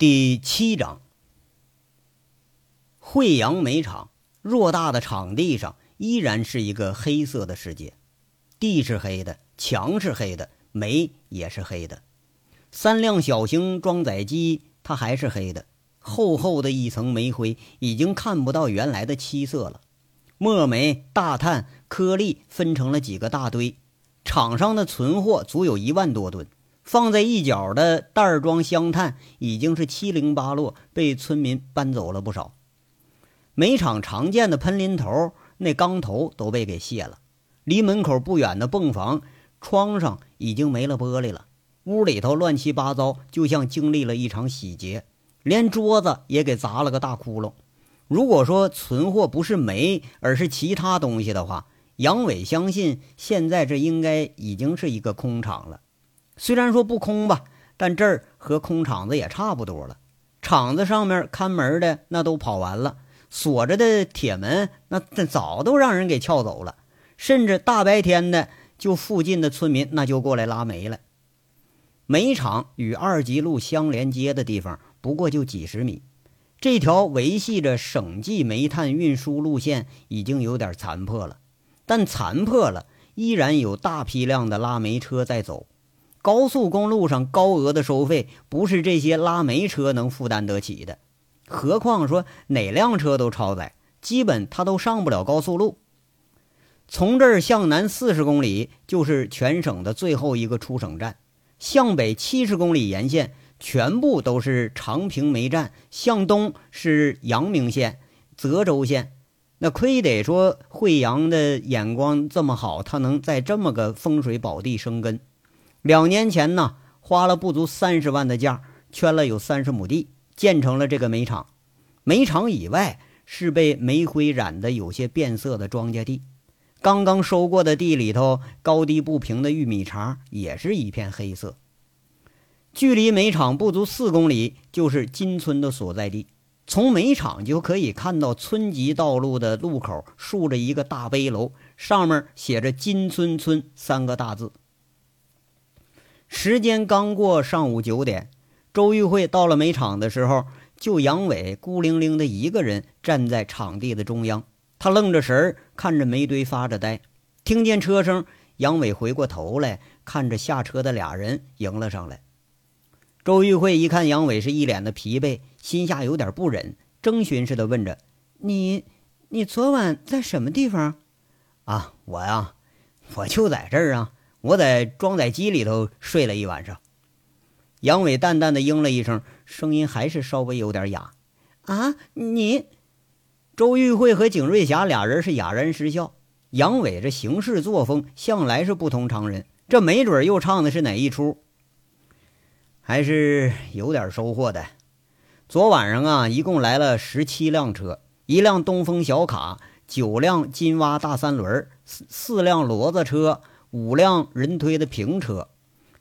第七章，惠阳煤厂偌大的场地上，依然是一个黑色的世界。地是黑的，墙是黑的，煤也是黑的。三辆小型装载机，它还是黑的，厚厚的一层煤灰，已经看不到原来的漆色了。墨煤、大炭、颗粒分成了几个大堆，场上的存货足有一万多吨。放在一角的袋装香炭已经是七零八落，被村民搬走了不少。煤场常见的喷淋头，那钢头都被给卸了。离门口不远的泵房窗上已经没了玻璃了，屋里头乱七八糟，就像经历了一场洗劫。连桌子也给砸了个大窟窿。如果说存货不是煤，而是其他东西的话，杨伟相信现在这应该已经是一个空场了。虽然说不空吧，但这儿和空场子也差不多了。场子上面看门的那都跑完了，锁着的铁门那早都让人给撬走了。甚至大白天的，就附近的村民那就过来拉煤了。煤厂与二级路相连接的地方不过就几十米，这条维系着省际煤炭运输路线已经有点残破了，但残破了依然有大批量的拉煤车在走。高速公路上高额的收费，不是这些拉煤车能负担得起的。何况说哪辆车都超载，基本它都上不了高速路。从这儿向南四十公里就是全省的最后一个出省站，向北七十公里沿线全部都是长平煤站，向东是阳明县、泽州县。那亏得说惠阳的眼光这么好，他能在这么个风水宝地生根。两年前呢，花了不足三十万的价，圈了有三十亩地，建成了这个煤厂。煤厂以外是被煤灰染得有些变色的庄稼地，刚刚收过的地里头，高低不平的玉米茬也是一片黑色。距离煤厂不足四公里，就是金村的所在地。从煤厂就可以看到村级道路的路口竖着一个大碑楼，上面写着“金村村”三个大字。时间刚过上午九点，周玉慧到了煤场的时候，就杨伟孤零零的一个人站在场地的中央。他愣着神儿看着煤堆发着呆。听见车声，杨伟回过头来，看着下车的俩人迎了上来。周玉慧一看杨伟是一脸的疲惫，心下有点不忍，征询似的问着：“你，你昨晚在什么地方？”“啊，我呀，我就在这儿啊。”我在装载机里头睡了一晚上。杨伟淡淡的应了一声，声音还是稍微有点哑。啊，你？周玉慧和景瑞霞俩人是哑然失笑。杨伟这行事作风向来是不同常人，这没准又唱的是哪一出？还是有点收获的。昨晚上啊，一共来了十七辆车，一辆东风小卡，九辆金蛙大三轮，四四辆骡子车。五辆人推的平车，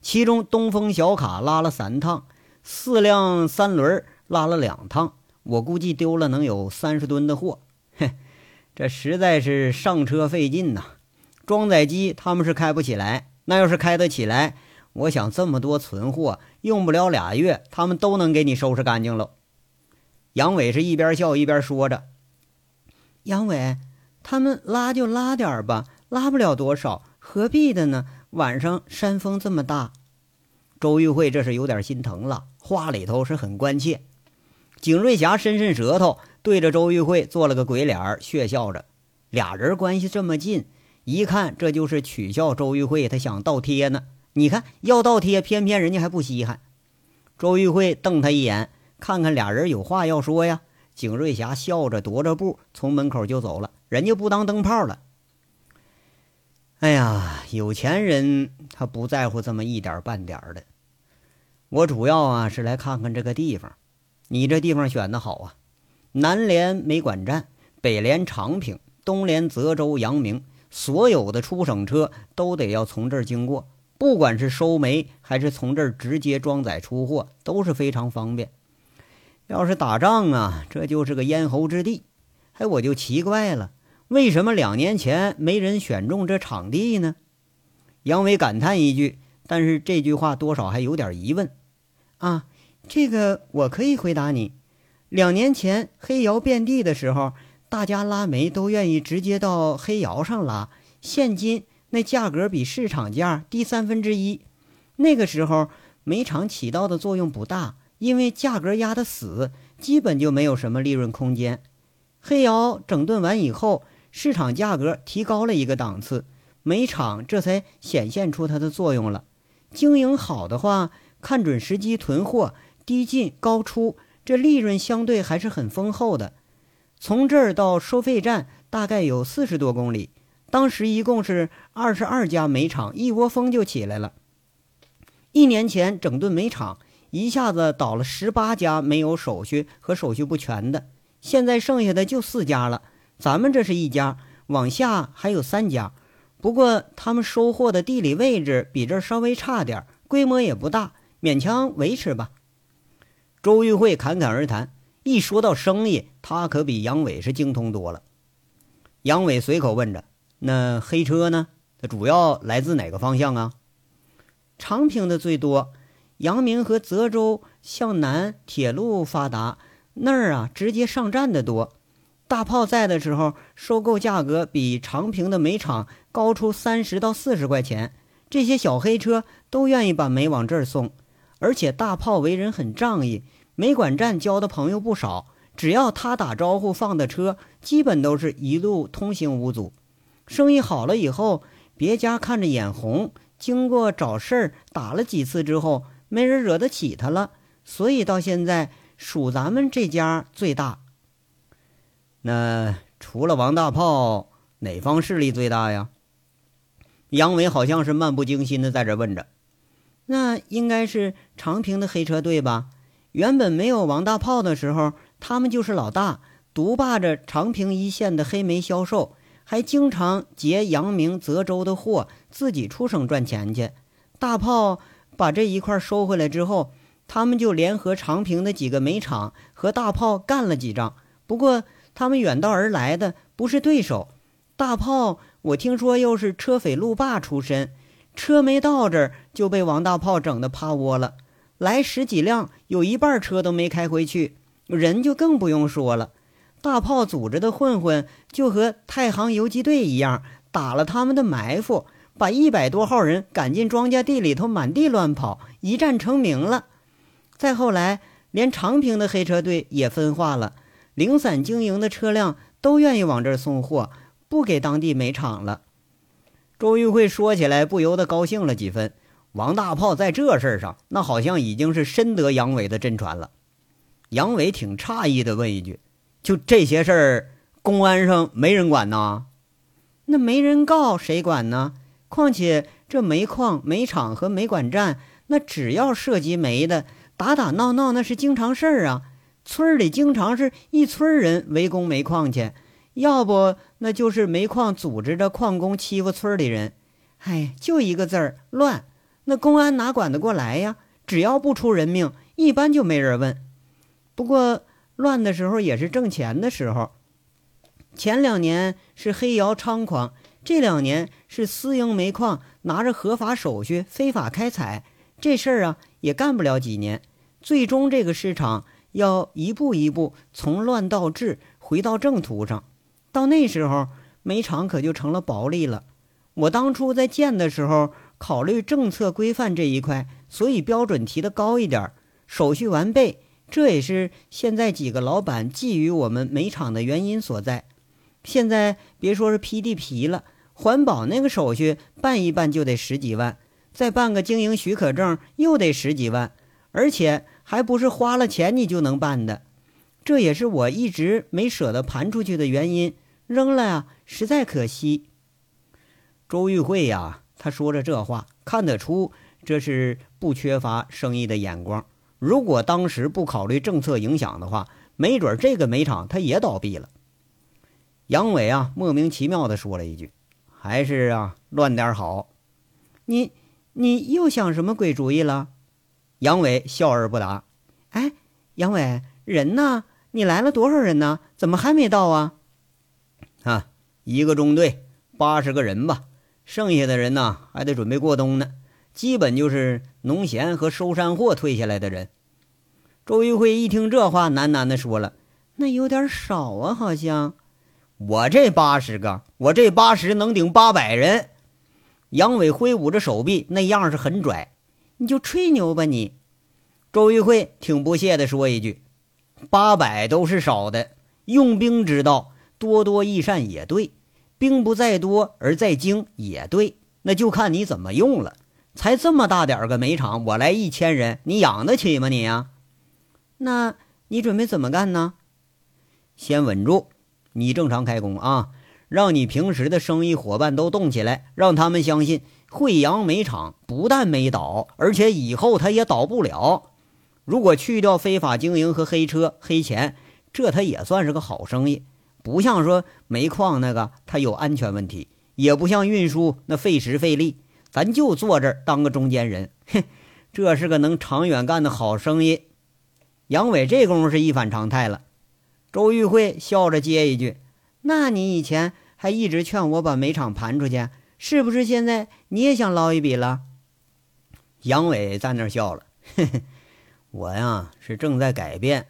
其中东风小卡拉了三趟，四辆三轮拉了两趟。我估计丢了能有三十吨的货，嘿，这实在是上车费劲呐。装载机他们是开不起来，那要是开得起来，我想这么多存货，用不了俩月，他们都能给你收拾干净了。杨伟是一边笑一边说着：“杨伟，他们拉就拉点吧，拉不了多少。”何必的呢？晚上山风这么大，周玉慧这是有点心疼了，话里头是很关切。景瑞霞伸伸舌头，对着周玉慧做了个鬼脸，血笑着。俩人关系这么近，一看这就是取笑周玉慧，他想倒贴呢。你看要倒贴，偏偏人家还不稀罕。周玉慧瞪他一眼，看看俩人有话要说呀。景瑞霞笑着踱着步从门口就走了，人家不当灯泡了。哎呀，有钱人他不在乎这么一点半点的。我主要啊是来看看这个地方。你这地方选的好啊，南连煤管站，北连长平，东连泽州、阳明，所有的出省车都得要从这儿经过。不管是收煤还是从这儿直接装载出货，都是非常方便。要是打仗啊，这就是个咽喉之地。哎，我就奇怪了。为什么两年前没人选中这场地呢？杨伟感叹一句，但是这句话多少还有点疑问。啊，这个我可以回答你。两年前黑窑遍地的时候，大家拉煤都愿意直接到黑窑上拉，现金那价格比市场价低三分之一。那个时候煤厂起到的作用不大，因为价格压得死，基本就没有什么利润空间。黑窑整顿完以后，市场价格提高了一个档次，煤厂这才显现出它的作用了。经营好的话，看准时机囤货。低进高出，这利润相对还是很丰厚的。从这儿到收费站大概有四十多公里，当时一共是二十二家煤厂，一窝蜂就起来了。一年前整顿煤厂，一下子倒了十八家没有手续和手续不全的，现在剩下的就四家了。咱们这是一家，往下还有三家，不过他们收货的地理位置比这稍微差点，规模也不大，勉强维持吧。周玉慧侃侃而谈，一说到生意，他可比杨伟是精通多了。杨伟随口问着：“那黑车呢？它主要来自哪个方向啊？”长平的最多，阳明和泽州向南铁路发达，那儿啊直接上站的多。大炮在的时候，收购价格比长平的煤厂高出三十到四十块钱，这些小黑车都愿意把煤往这儿送。而且大炮为人很仗义，煤管站交的朋友不少。只要他打招呼放的车，基本都是一路通行无阻。生意好了以后，别家看着眼红，经过找事儿打了几次之后，没人惹得起他了。所以到现在属咱们这家最大。那除了王大炮，哪方势力最大呀？杨伟好像是漫不经心的在这问着。那应该是长平的黑车队吧？原本没有王大炮的时候，他们就是老大，独霸着长平一线的黑煤销售，还经常劫杨明、泽州的货，自己出省赚钱去。大炮把这一块收回来之后，他们就联合长平的几个煤厂和大炮干了几仗。不过他们远道而来的不是对手，大炮我听说又是车匪路霸出身。车没到这儿就被王大炮整的趴窝了，来十几辆，有一半车都没开回去，人就更不用说了。大炮组织的混混就和太行游击队一样，打了他们的埋伏，把一百多号人赶进庄稼地里头，满地乱跑，一战成名了。再后来，连长平的黑车队也分化了，零散经营的车辆都愿意往这儿送货，不给当地煤厂了。周玉慧说起来不由得高兴了几分。王大炮在这事儿上，那好像已经是深得杨伟的真传了。杨伟挺诧异的问一句：“就这些事儿，公安上没人管呐？那没人告，谁管呢？况且这煤矿、煤厂和煤管站，那只要涉及煤的，打打闹闹那是经常事儿啊。村里经常是一村人围攻煤矿去。”要不，那就是煤矿组织着矿工欺负村里人，哎，就一个字儿乱。那公安哪管得过来呀？只要不出人命，一般就没人问。不过乱的时候也是挣钱的时候。前两年是黑窑猖狂，这两年是私营煤矿拿着合法手续非法开采，这事儿啊也干不了几年。最终这个市场要一步一步从乱到治，回到正途上。到那时候，煤厂可就成了薄利了。我当初在建的时候，考虑政策规范这一块，所以标准提的高一点，手续完备。这也是现在几个老板觊觎我们煤厂的原因所在。现在别说是批地皮了，环保那个手续办一办就得十几万，再办个经营许可证又得十几万，而且还不是花了钱你就能办的。这也是我一直没舍得盘出去的原因，扔了呀，实在可惜。周玉慧呀，他说着这话，看得出这是不缺乏生意的眼光。如果当时不考虑政策影响的话，没准这个煤厂他也倒闭了。杨伟啊，莫名其妙的说了一句：“还是啊，乱点好。”你你又想什么鬼主意了？杨伟笑而不答。哎，杨伟，人呢？你来了多少人呢？怎么还没到啊？啊，一个中队八十个人吧，剩下的人呢还得准备过冬呢。基本就是农闲和收山货退下来的人。周玉慧一听这话，喃喃地说了：“那有点少啊，好像。我这八十个，我这八十能顶八百人。”杨伟挥舞着手臂，那样是很拽。你就吹牛吧你。周玉慧挺不屑地说一句：“八百都是少的，用兵之道，多多益善也对。兵不在多而在精也对，那就看你怎么用了。才这么大点个煤场，我来一千人，你养得起吗你呀？”那你准备怎么干呢？先稳住，你正常开工啊！让你平时的生意伙伴都动起来，让他们相信惠阳煤厂不但没倒，而且以后它也倒不了。如果去掉非法经营和黑车黑钱，这它也算是个好生意。不像说煤矿那个，它有安全问题；也不像运输那费时费力。咱就坐这儿当个中间人，哼，这是个能长远干的好生意。杨伟这功夫是一反常态了，周玉慧笑着接一句：“那你以前还一直劝我把煤厂盘出去，是不是？现在你也想捞一笔了？”杨伟在那笑了：“嘿嘿，我呀是正在改变。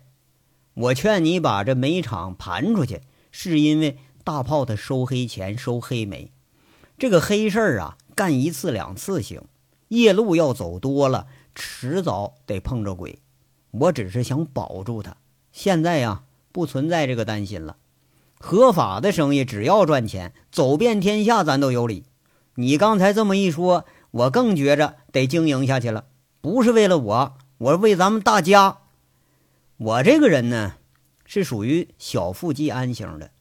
我劝你把这煤厂盘出去，是因为大炮他收黑钱、收黑煤，这个黑事儿啊，干一次两次行，夜路要走多了，迟早得碰着鬼。”我只是想保住他，现在呀不存在这个担心了。合法的生意只要赚钱，走遍天下咱都有理。你刚才这么一说，我更觉着得经营下去了。不是为了我，我为咱们大家。我这个人呢，是属于小富即安型的。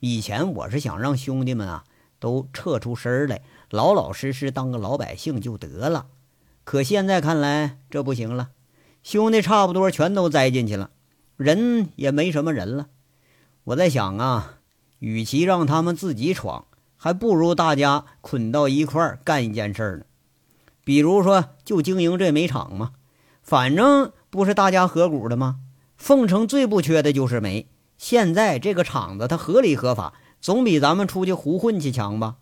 以前我是想让兄弟们啊都撤出身来，老老实实当个老百姓就得了。可现在看来，这不行了。兄弟差不多全都栽进去了，人也没什么人了。我在想啊，与其让他们自己闯，还不如大家捆到一块儿干一件事儿呢。比如说，就经营这煤厂嘛，反正不是大家合股的吗？凤城最不缺的就是煤，现在这个厂子它合理合法，总比咱们出去胡混去强吧。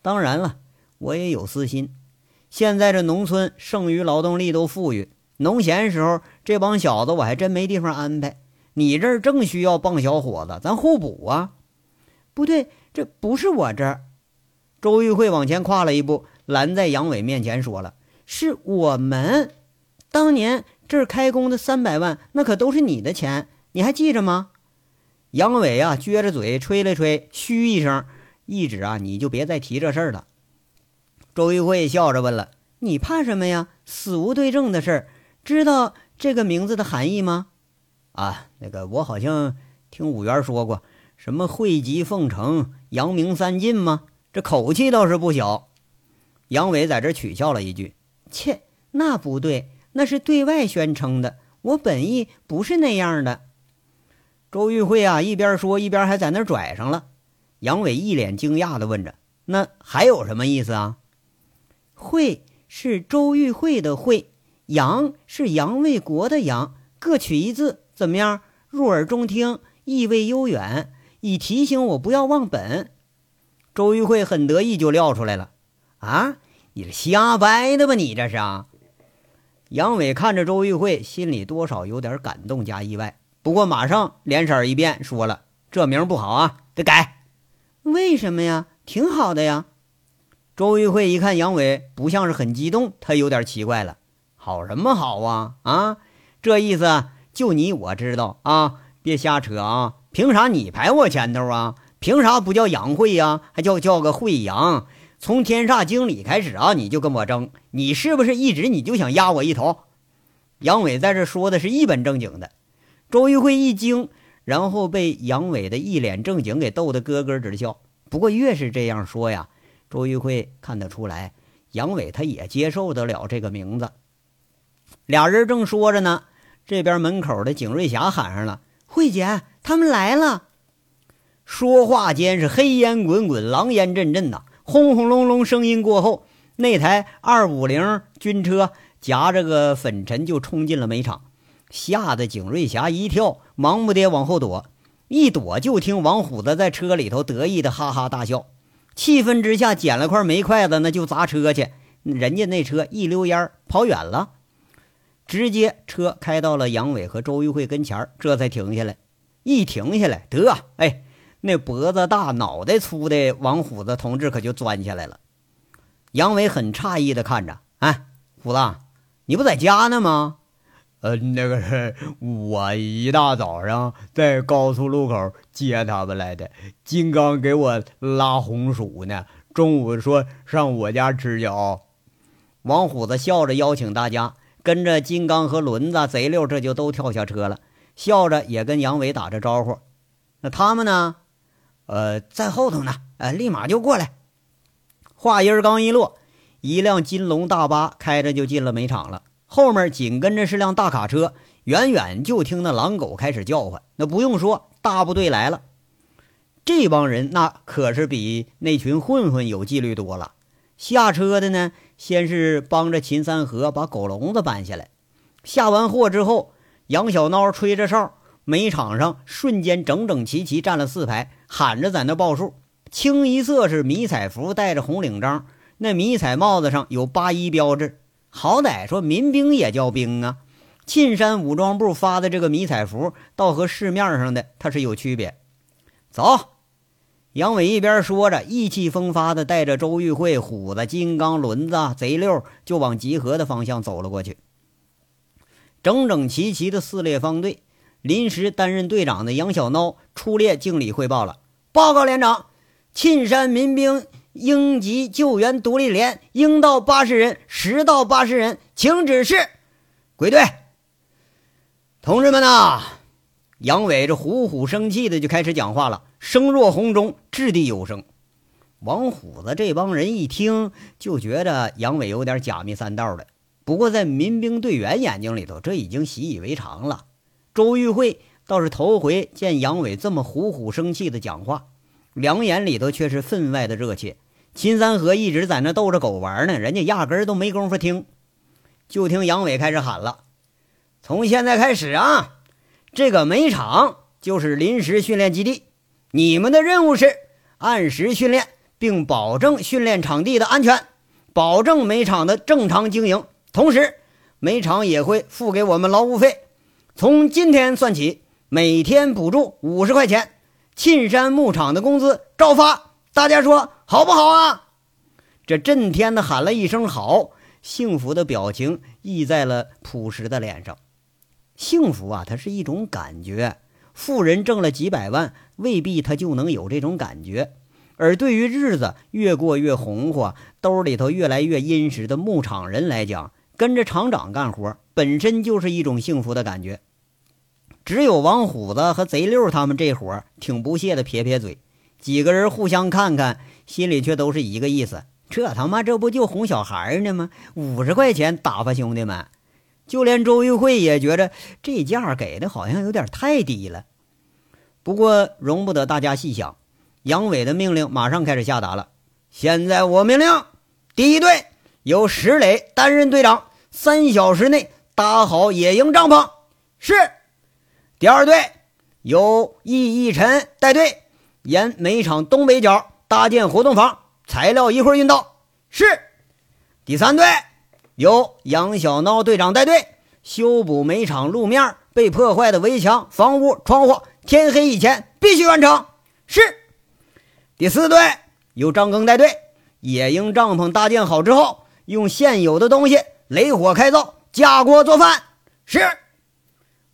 当然了，我也有私心。现在这农村剩余劳动力都富裕。农闲时候，这帮小子我还真没地方安排。你这儿正需要棒小伙子，咱互补啊！不对，这不是我这儿。周玉慧往前跨了一步，拦在杨伟面前，说了：“是我们当年这儿开工的三百万，那可都是你的钱，你还记着吗？”杨伟啊，撅着嘴吹了吹，嘘一声，一指啊，你就别再提这事儿了。周玉慧笑着问了：“你怕什么呀？死无对证的事儿。”知道这个名字的含义吗？啊，那个我好像听五元说过，什么汇集凤城、扬名三晋吗？这口气倒是不小。杨伟在这取笑了一句：“切，那不对，那是对外宣称的，我本意不是那样的。”周玉慧啊，一边说一边还在那拽上了。杨伟一脸惊讶的问着：“那还有什么意思啊？”“会是周玉慧的会。”杨是杨卫国的杨，各取一字，怎么样？入耳中听，意味悠远，以提醒我不要忘本。周玉慧很得意，就撂出来了。啊，你是瞎掰的吧？你这是？杨伟看着周玉慧，心里多少有点感动加意外，不过马上脸色一变，说了：“这名不好啊，得改。”为什么呀？挺好的呀。周玉慧一看杨伟不像是很激动，他有点奇怪了。好什么好啊啊！这意思就你我知道啊，别瞎扯啊！凭啥你排我前头啊？凭啥不叫杨慧呀？还叫叫个慧杨？从天煞经理开始啊，你就跟我争，你是不是一直你就想压我一头？杨伟在这说的是一本正经的，周玉慧一惊，然后被杨伟的一脸正经给逗得咯咯直笑。不过越是这样说呀，周玉慧看得出来，杨伟他也接受得了这个名字。俩人正说着呢，这边门口的景瑞霞喊上了：“慧姐，他们来了。”说话间是黑烟滚滚，狼烟阵阵呐，轰轰隆隆声音过后，那台二五零军车夹着个粉尘就冲进了煤场，吓得景瑞霞一跳，忙不迭往后躲。一躲就听王虎子在车里头得意的哈哈大笑，气愤之下捡了块煤筷子，那就砸车去。人家那车一溜烟跑远了。直接车开到了杨伟和周玉慧跟前这才停下来。一停下来，得哎，那脖子大、脑袋粗的王虎子同志可就钻下来了。杨伟很诧异的看着，哎，虎子，你不在家呢吗？呃，那个我一大早上在高速路口接他们来的，金刚给我拉红薯呢。中午说上我家吃去啊。王虎子笑着邀请大家，跟着金刚和轮子、贼六，这就都跳下车了，笑着也跟杨伟打着招呼。那他们呢？呃，在后头呢，呃，立马就过来。话音刚一落，一辆金龙大巴开着就进了煤场了。后面紧跟着是辆大卡车，远远就听那狼狗开始叫唤。那不用说，大部队来了。这帮人那可是比那群混混有纪律多了。下车的呢，先是帮着秦三河把狗笼子搬下来。下完货之后，杨小孬吹着哨，煤场上瞬间整整齐齐站了四排，喊着在那报数。清一色是迷彩服，戴着红领章，那迷彩帽子上有八一标志。好歹说民兵也叫兵啊！沁山武装部发的这个迷彩服，倒和市面上的它是有区别。走，杨伟一边说着，意气风发的带着周玉慧、虎子、金刚、轮子、贼六就往集合的方向走了过去。整整齐齐的四列方队，临时担任队长的杨小孬出列敬礼汇报了：“报告连长，沁山民兵。”应急救援独立连应到八十人，实到八十人，请指示归队。同志们呐，杨伟这虎虎生气的就开始讲话了，声若洪钟，掷地有声。王虎子这帮人一听就觉得杨伟有点假面三道的，不过在民兵队员眼睛里头，这已经习以为常了。周玉慧倒是头回见杨伟这么虎虎生气的讲话。两眼里头却是分外的热切。秦三河一直在那逗着狗玩呢，人家压根儿都没工夫听。就听杨伟开始喊了：“从现在开始啊，这个煤场就是临时训练基地，你们的任务是按时训练，并保证训练场地的安全，保证煤场的正常经营。同时，煤场也会付给我们劳务费，从今天算起，每天补助五十块钱。”沁山牧场的工资照发，大家说好不好啊？这震天的喊了一声“好”，幸福的表情溢在了朴实的脸上。幸福啊，它是一种感觉。富人挣了几百万，未必他就能有这种感觉。而对于日子越过越红火，兜里头越来越殷实的牧场人来讲，跟着厂长干活本身就是一种幸福的感觉。只有王虎子和贼六他们这伙挺不屑的，撇撇嘴。几个人互相看看，心里却都是一个意思：这他妈这不就哄小孩呢吗？五十块钱打发兄弟们。就连周玉慧也觉着这价给的好像有点太低了。不过容不得大家细想，杨伟的命令马上开始下达了。现在我命令，第一队由石磊担任队长，三小时内搭好野营帐篷。是。第二队由易一晨带队，沿煤场东北角搭建活动房，材料一会儿运到。是。第三队由杨小孬队长带队，修补煤场路面被破坏的围墙、房屋、窗户，天黑以前必须完成。是。第四队由张庚带队，野营帐篷搭建好之后，用现有的东西雷火开灶，架锅做饭。是。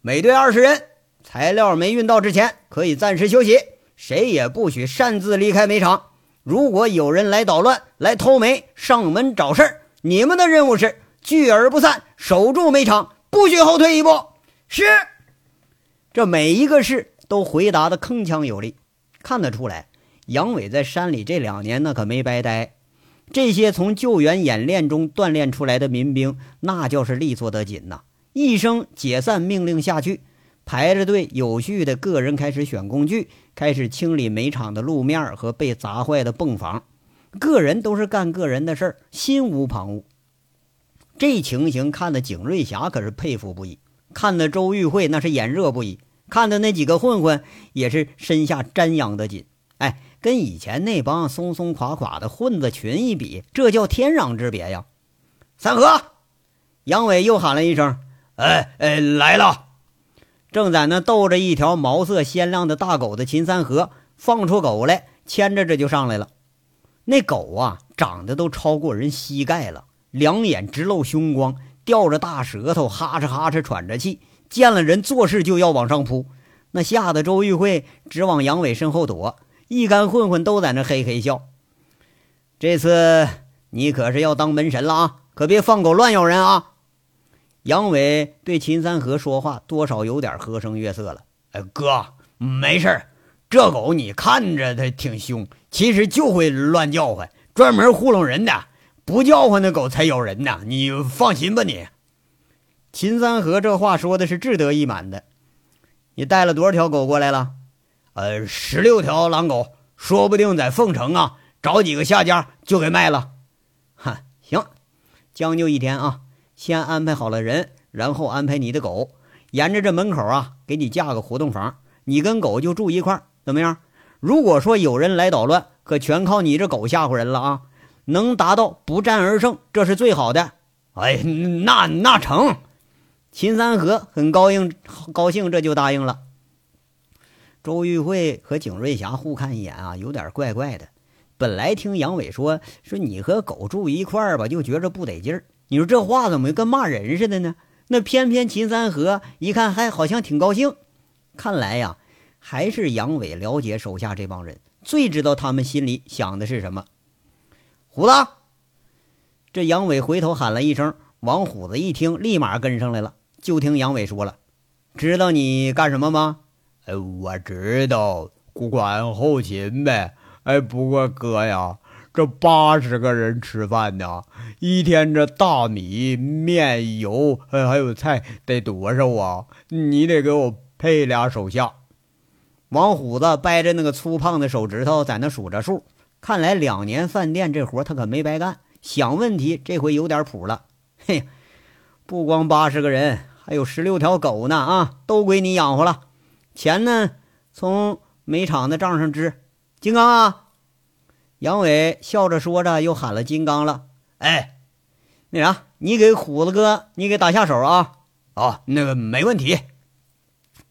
每队二十人。材料没运到之前，可以暂时休息，谁也不许擅自离开煤场。如果有人来捣乱、来偷煤、上门找事儿，你们的任务是聚而不散，守住煤场，不许后退一步。是。这每一个事都回答的铿锵有力，看得出来，杨伟在山里这两年那可没白待。这些从救援演练中锻炼出来的民兵，那叫是利索得紧呐！一声解散命令下去。排着队，有序的个人开始选工具，开始清理煤场的路面和被砸坏的泵房。个人都是干个人的事儿，心无旁骛。这情形看得景瑞霞可是佩服不已，看得周玉慧那是眼热不已，看的那几个混混也是身下瞻仰的紧。哎，跟以前那帮松松垮垮的混子群一比，这叫天壤之别呀！三河，杨伟又喊了一声：“哎哎，来了！正在那逗着一条毛色鲜亮的大狗的秦三河放出狗来，牵着这就上来了。那狗啊，长得都超过人膝盖了，两眼直露凶光，吊着大舌头，哈哧哈哧喘着气，见了人做事就要往上扑。那吓得周玉慧直往杨伟身后躲，一干混混都在那嘿嘿笑。这次你可是要当门神了啊！可别放狗乱咬人啊！杨伟对秦三河说话，多少有点和声悦色了。哎，哥，没事儿这狗你看着它挺凶，其实就会乱叫唤，专门糊弄人的。不叫唤的狗才咬人呢，你放心吧。你，秦三河这话说的是志得意满的。你带了多少条狗过来了？呃，十六条狼狗，说不定在凤城啊，找几个下家就给卖了。哈，行，将就一天啊，先安排好了人，然后安排你的狗，沿着这门口啊，给你架个活动房，你跟狗就住一块，怎么样？如果说有人来捣乱，可全靠你这狗吓唬人了啊！能达到不战而胜，这是最好的。哎，那那成。秦三河很高兴，高兴这就答应了。周玉慧和景瑞霞互看一眼啊，有点怪怪的。本来听杨伟说说你和狗住一块儿吧，就觉着不得劲儿。你说这话怎么跟骂人似的呢？那偏偏秦三河一看还好像挺高兴。看来呀，还是杨伟了解手下这帮人，最知道他们心里想的是什么。虎子，这杨伟回头喊了一声，王虎子一听，立马跟上来了。就听杨伟说了：“知道你干什么吗？”“哎，我知道，管后勤呗。”“哎，不过哥呀，这八十个人吃饭呢，一天这大米、面、油，还还有菜得多少啊？你得给我配俩手下。”王虎子掰着那个粗胖的手指头在那数着数，看来两年饭店这活他可没白干，想问题这回有点谱了。嘿。不光八十个人，还有十六条狗呢！啊，都归你养活了。钱呢，从煤厂的账上支。金刚啊，杨伟笑着说着，又喊了金刚了。哎，那啥，你给虎子哥，你给打下手啊！哦，那个没问题。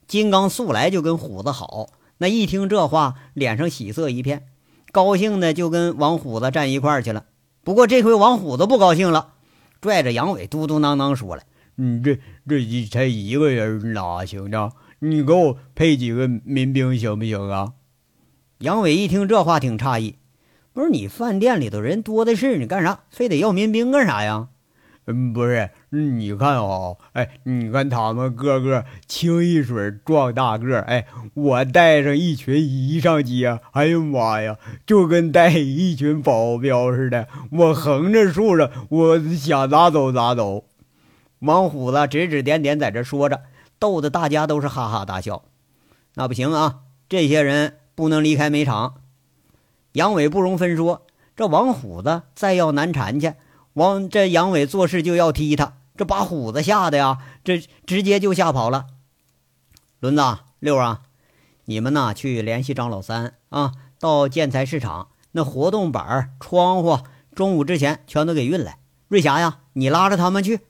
金刚素来就跟虎子好，那一听这话，脸上喜色一片，高兴的就跟王虎子站一块儿去了。不过这回王虎子不高兴了。拽着杨伟嘟嘟囔囔说了：“你这这一才一个人哪行呢？你给我配几个民兵行不行啊？”杨伟一听这话挺诧异：“不是你饭店里头人多的是，你干啥非得要民兵干啥呀？”嗯，不是，你看啊，哎，你看他们个个清一水壮大个，哎，我带上一群一上街，哎呀妈呀，就跟带一群保镖似的，我横着竖着，我想咋走咋走。王虎子指指点点在这说着，逗得大家都是哈哈大笑。那不行啊，这些人不能离开煤场。杨伟不容分说，这王虎子再要难缠去。王这杨伟做事就要踢他，这把虎子吓得呀，这直接就吓跑了。轮子六啊，你们呐去联系张老三啊，到建材市场那活动板、窗户，中午之前全都给运来。瑞霞呀，你拉着他们去。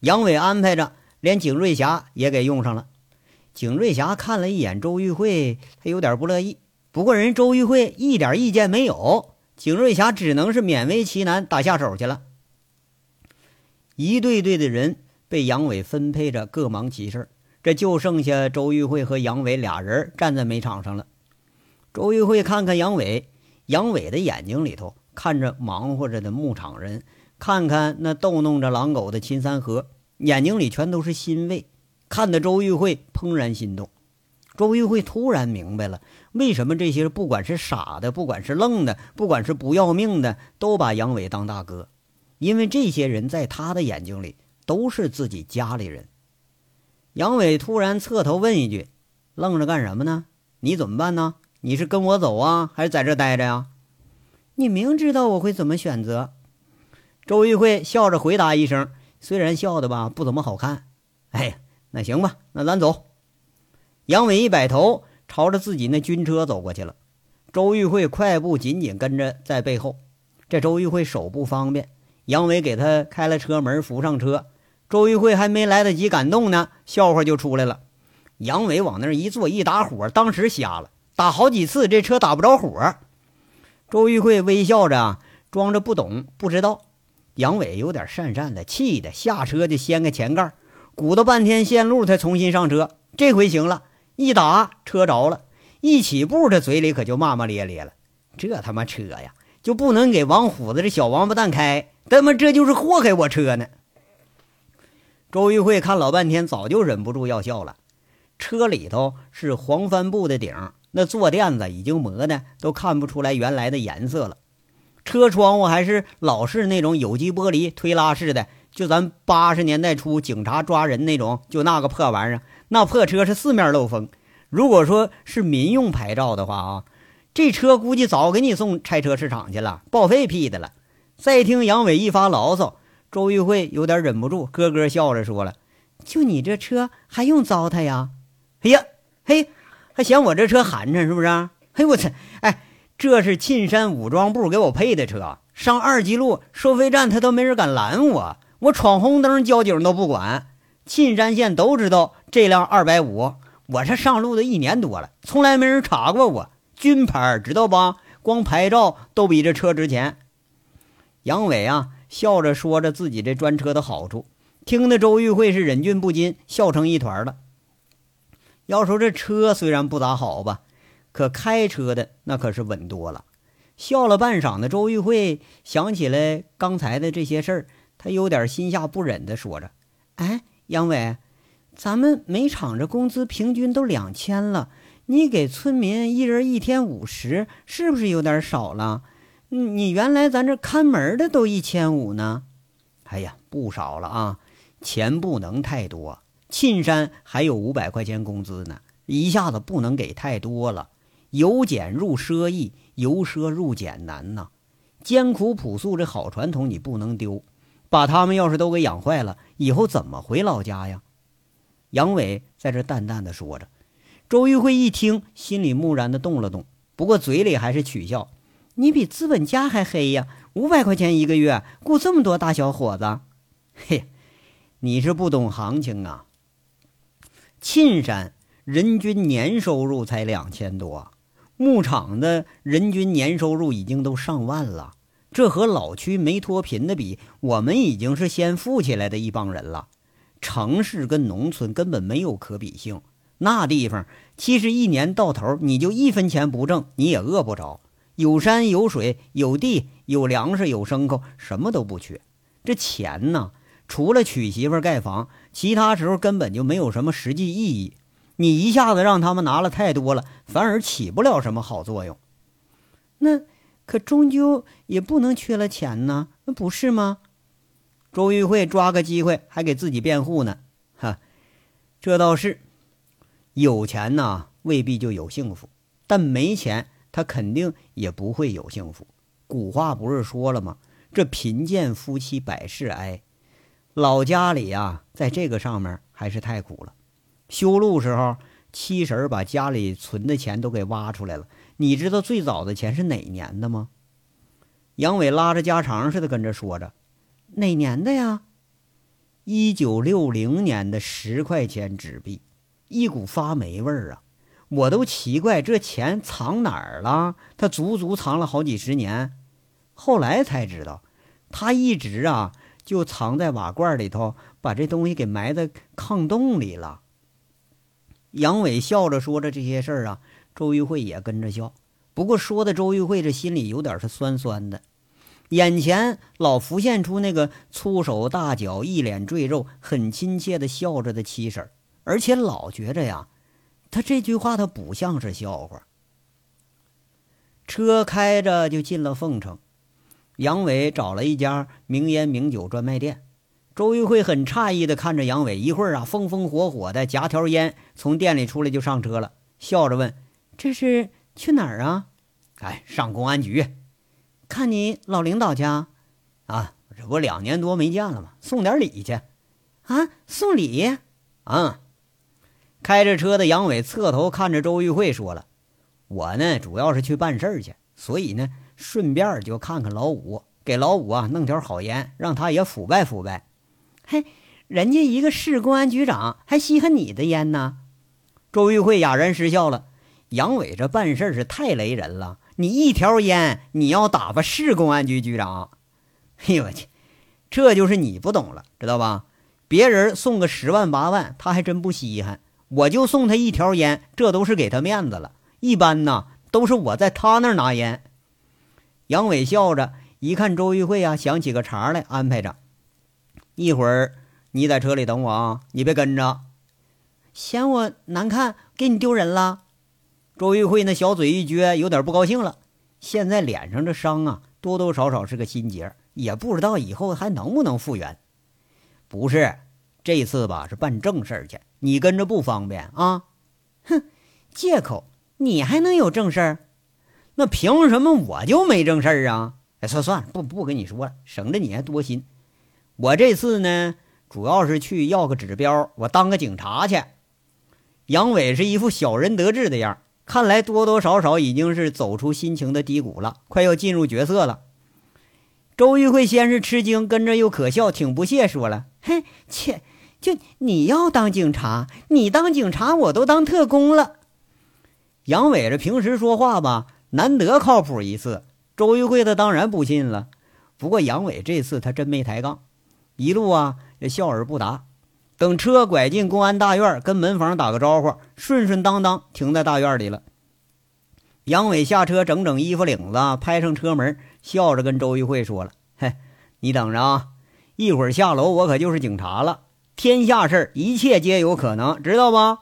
杨伟安排着，连景瑞霞也给用上了。景瑞霞看了一眼周玉慧，他有点不乐意，不过人周玉慧一点意见没有。景瑞霞只能是勉为其难打下手去了。一队队的人被杨伟分配着各忙其事，这就剩下周玉慧和杨伟俩人站在煤场上了。周玉慧看看杨伟，杨伟的眼睛里头看着忙活着的牧场人，看看那逗弄着狼狗的秦三河，眼睛里全都是欣慰，看得周玉慧怦然心动。周玉慧突然明白了，为什么这些不管是傻的，不管是愣的，不管是不要命的，都把杨伟当大哥。因为这些人在他的眼睛里都是自己家里人。杨伟突然侧头问一句：“愣着干什么呢？你怎么办呢？你是跟我走啊，还是在这待着呀？”你明知道我会怎么选择。周玉慧笑着回答一声，虽然笑的吧不怎么好看。哎，那行吧，那咱走。杨伟一摆头，朝着自己那军车走过去了。周玉慧快步紧紧跟着在背后。这周玉慧手不方便，杨伟给他开了车门，扶上车，周玉慧还没来得及感动呢，笑话就出来了。杨伟往那儿一坐，一打火，当时瞎了，打好几次这车打不着火。周玉慧微笑着，装着不懂不知道。杨伟有点讪讪的，气的下车就掀开前盖，鼓捣半天线路才重新上车。这回行了，一打车着了，一起步这嘴里可就骂骂咧咧了。这他妈车呀，就不能给王虎子这小王八蛋开？他妈这就是祸害我车呢！周玉慧看老半天，早就忍不住要笑了。车里头是黄帆布的顶，那坐垫子已经磨的都看不出来原来的颜色了。车窗户还是老式那种有机玻璃推拉式的，就咱八十年代初警察抓人那种，就那个破玩意儿。那破车是四面漏风。如果说是民用牌照的话啊，这车估计早给你送拆车市场去了，报废批的了。再听杨伟一发牢骚，周玉慧有点忍不住，咯咯笑着说了：“就你这车还用糟蹋呀？”哎呀，嘿，还嫌我这车寒碜是不是？嘿，我操！哎，这是沁山武装部给我配的车，上二级路收费站他都没人敢拦我，我闯红灯交警都不管。沁山县都知道这辆二百五，我这上路都一年多了，从来没人查过我军牌，知道吧？光牌照都比这车值钱。杨伟啊，笑着说着自己这专车的好处，听得周玉慧是忍俊不禁，笑成一团了。要说这车虽然不咋好吧，可开车的那可是稳多了。笑了半晌的周玉慧想起来刚才的这些事儿，他有点心下不忍的说着：“哎，杨伟，咱们每场这工资平均都两千了，你给村民一人一天五十，是不是有点少了？你原来咱这看门的都一千五呢。哎呀，不少了啊，钱不能太多。”沁山还有五百块钱工资呢，一下子不能给太多了。由俭入奢易，由奢入俭难呐。艰苦朴素这好传统你不能丢，把他们要是都给养坏了，以后怎么回老家呀？杨伟在这淡淡的说着。周玉慧一听，心里木然的动了动，不过嘴里还是取笑：“你比资本家还黑呀！五百块钱一个月，雇这么多大小伙子，嘿，你是不懂行情啊！”沁山人均年收入才两千多，牧场的人均年收入已经都上万了。这和老区没脱贫的比，我们已经是先富起来的一帮人了。城市跟农村根本没有可比性，那地方其实一年到头你就一分钱不挣，你也饿不着。有山有水有地有粮食有牲口，什么都不缺。这钱呢，除了娶媳妇盖房。其他时候根本就没有什么实际意义，你一下子让他们拿了太多了，反而起不了什么好作用。那可终究也不能缺了钱呢，那不是吗？周玉慧抓个机会还给自己辩护呢。哈，这倒是，有钱呐未必就有幸福，但没钱他肯定也不会有幸福。古话不是说了吗？这贫贱夫妻百事哀。老家里呀，在这个上面还是太苦了。修路时候，七婶把家里存的钱都给挖出来了。你知道最早的钱是哪年的吗？杨伟拉着家常似的跟着说着：“哪年的呀？一九六零年的十块钱纸币，一股发霉味儿啊！我都奇怪这钱藏哪儿了，他足足藏了好几十年。后来才知道，他一直啊。”就藏在瓦罐里头，把这东西给埋在炕洞里了。杨伟笑着说着这些事儿啊，周玉慧也跟着笑。不过说的周玉慧这心里有点是酸酸的，眼前老浮现出那个粗手大脚、一脸赘肉、很亲切的笑着的七婶，而且老觉着呀，他这句话他不像是笑话。车开着就进了凤城。杨伟找了一家名烟名酒专卖店，周玉慧很诧异的看着杨伟，一会儿啊，风风火火的夹条烟从店里出来就上车了，笑着问：“这是去哪儿啊？”“哎，上公安局，看你老领导去啊？”“啊，这不两年多没见了吗？送点礼去。”“啊，送礼？”“啊。”开着车的杨伟侧头看着周玉慧说了：“我呢，主要是去办事儿去，所以呢。”顺便就看看老五，给老五啊弄条好烟，让他也腐败腐败。嘿，人家一个市公安局长还稀罕你的烟呢？周玉慧哑然失笑了。杨伟这办事是太雷人了，你一条烟你要打发市公安局局长？哎呦我去，这就是你不懂了，知道吧？别人送个十万八万，他还真不稀罕。我就送他一条烟，这都是给他面子了。一般呢，都是我在他那儿拿烟。杨伟笑着一看周玉慧啊，想起个茬来，安排着：一会儿你在车里等我啊，你别跟着，嫌我难看，给你丢人了。周玉慧那小嘴一撅，有点不高兴了。现在脸上这伤啊，多多少少是个心结，也不知道以后还能不能复原。不是，这次吧是办正事儿去，你跟着不方便啊。哼，借口。你还能有正事儿？那凭什么我就没正事儿啊？哎，算算了，不不跟你说了，省得你还多心。我这次呢，主要是去要个指标，我当个警察去。杨伟是一副小人得志的样看来多多少少已经是走出心情的低谷了，快要进入角色了。周玉慧先是吃惊，跟着又可笑，挺不屑，说了：“嘿，切，就你要当警察，你当警察，我都当特工了。”杨伟这平时说话吧，难得靠谱一次。周玉慧他当然不信了。不过杨伟这次他真没抬杠，一路啊笑而不答。等车拐进公安大院，跟门房打个招呼，顺顺当当停在大院里了。杨伟下车，整整衣服领子，拍上车门，笑着跟周玉慧说了：“嘿，你等着啊，一会儿下楼，我可就是警察了。天下事一切皆有可能，知道吗？”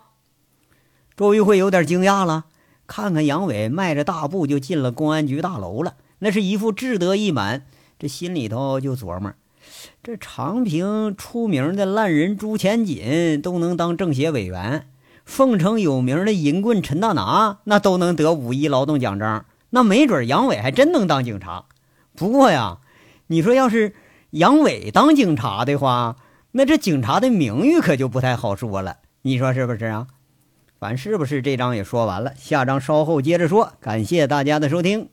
周玉慧有点惊讶了。看看杨伟迈着大步就进了公安局大楼了，那是一副志得意满，这心里头就琢磨：这长平出名的烂人朱钱锦都能当政协委员，凤城有名的淫棍陈大拿那都能得五一劳动奖章，那没准杨伟还真能当警察。不过呀，你说要是杨伟当警察的话，那这警察的名誉可就不太好说了，你说是不是啊？反是不是这章也说完了，下章稍后接着说。感谢大家的收听。